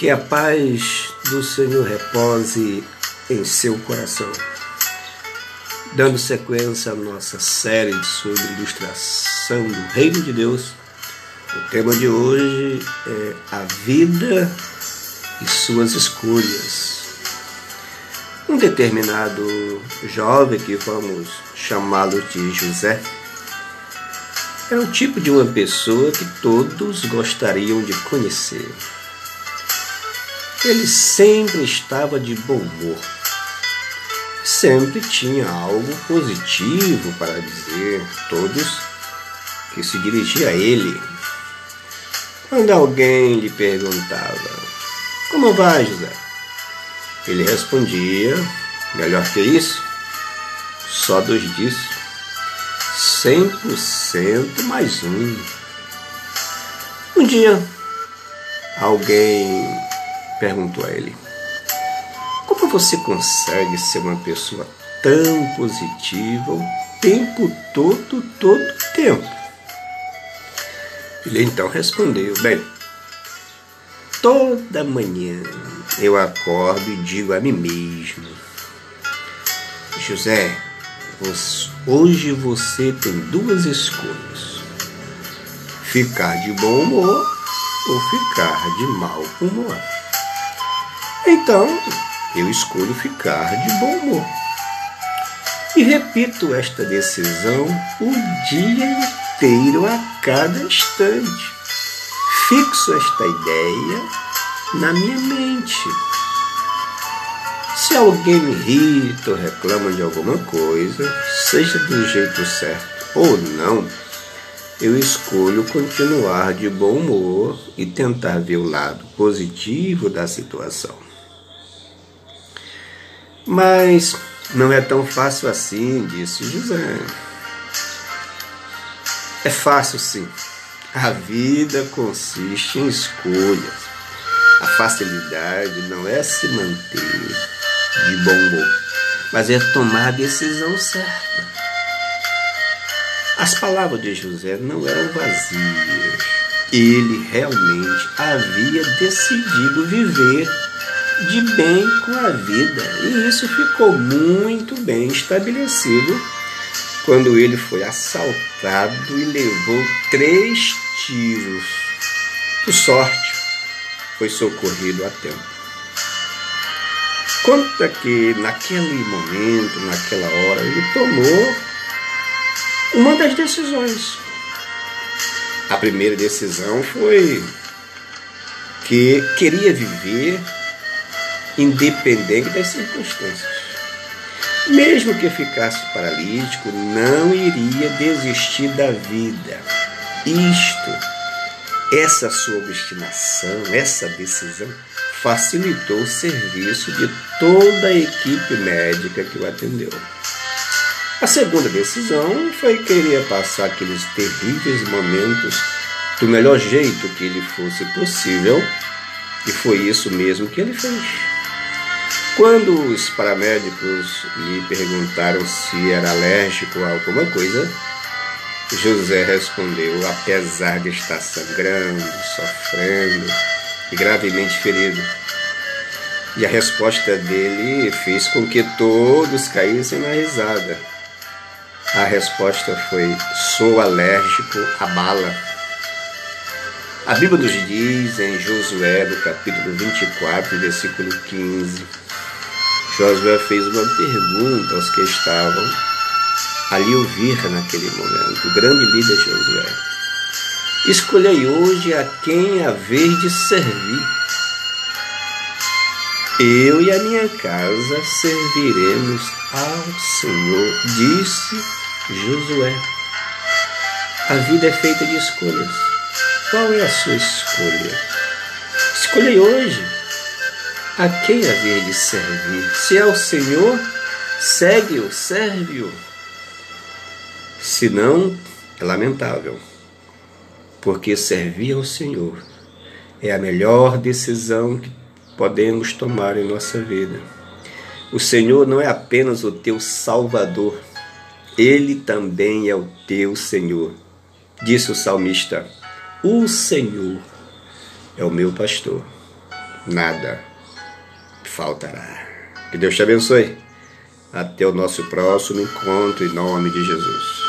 Que a paz do Senhor repose em seu coração. Dando sequência à nossa série sobre ilustração do Reino de Deus, o tema de hoje é a vida e suas escolhas. Um determinado jovem, que vamos chamá-lo de José, é o tipo de uma pessoa que todos gostariam de conhecer. Ele sempre estava de bom humor. Sempre tinha algo positivo para dizer, todos que se dirigia a ele. Quando alguém lhe perguntava: Como vai, José? Ele respondia: Melhor que isso, só dois disso, cem por cento mais um. Um dia, alguém perguntou a ele: Como você consegue ser uma pessoa tão positiva o tempo todo, todo tempo? Ele então respondeu: Bem, toda manhã eu acordo e digo a mim mesmo: José, hoje você tem duas escolhas: ficar de bom humor ou ficar de mau humor. Então, eu escolho ficar de bom humor. E repito esta decisão o dia inteiro, a cada instante. Fixo esta ideia na minha mente. Se alguém me irrita ou reclama de alguma coisa, seja do jeito certo ou não, eu escolho continuar de bom humor e tentar ver o lado positivo da situação. Mas não é tão fácil assim, disse José. É fácil sim. A vida consiste em escolhas. A facilidade não é se manter de bom humor, mas é tomar a decisão certa. As palavras de José não eram vazias. Ele realmente havia decidido viver de bem com a vida. E isso ficou muito bem estabelecido quando ele foi assaltado e levou três tiros. Por sorte, foi socorrido a tempo. Conta que naquele momento, naquela hora, ele tomou uma das decisões. A primeira decisão foi que queria viver independente das circunstâncias. Mesmo que ficasse paralítico, não iria desistir da vida. Isto, essa sua obstinação, essa decisão, facilitou o serviço de toda a equipe médica que o atendeu. A segunda decisão foi que querer passar aqueles terríveis momentos do melhor jeito que lhe fosse possível, e foi isso mesmo que ele fez. Quando os paramédicos lhe perguntaram se era alérgico a alguma coisa, José respondeu, apesar de estar sangrando, sofrendo e gravemente ferido. E a resposta dele fez com que todos caíssem na risada. A resposta foi: sou alérgico à bala. A Bíblia nos diz em Josué, no capítulo 24, versículo 15, Josué fez uma pergunta aos que estavam ali ouvir naquele momento. O grande líder Josué. Escolhei hoje a quem haver de servir. Eu e a minha casa serviremos ao Senhor, disse Josué. A vida é feita de escolhas. Qual é a sua escolha? Escolhei hoje a quem haver de servir? Se é o Senhor, segue-o, serve-o. Se não, é lamentável, porque servir ao Senhor é a melhor decisão que podemos tomar em nossa vida. O Senhor não é apenas o teu Salvador, Ele também é o teu Senhor. Disse o salmista: O Senhor é o meu pastor nada faltará. Que Deus te abençoe. Até o nosso próximo encontro, em nome de Jesus.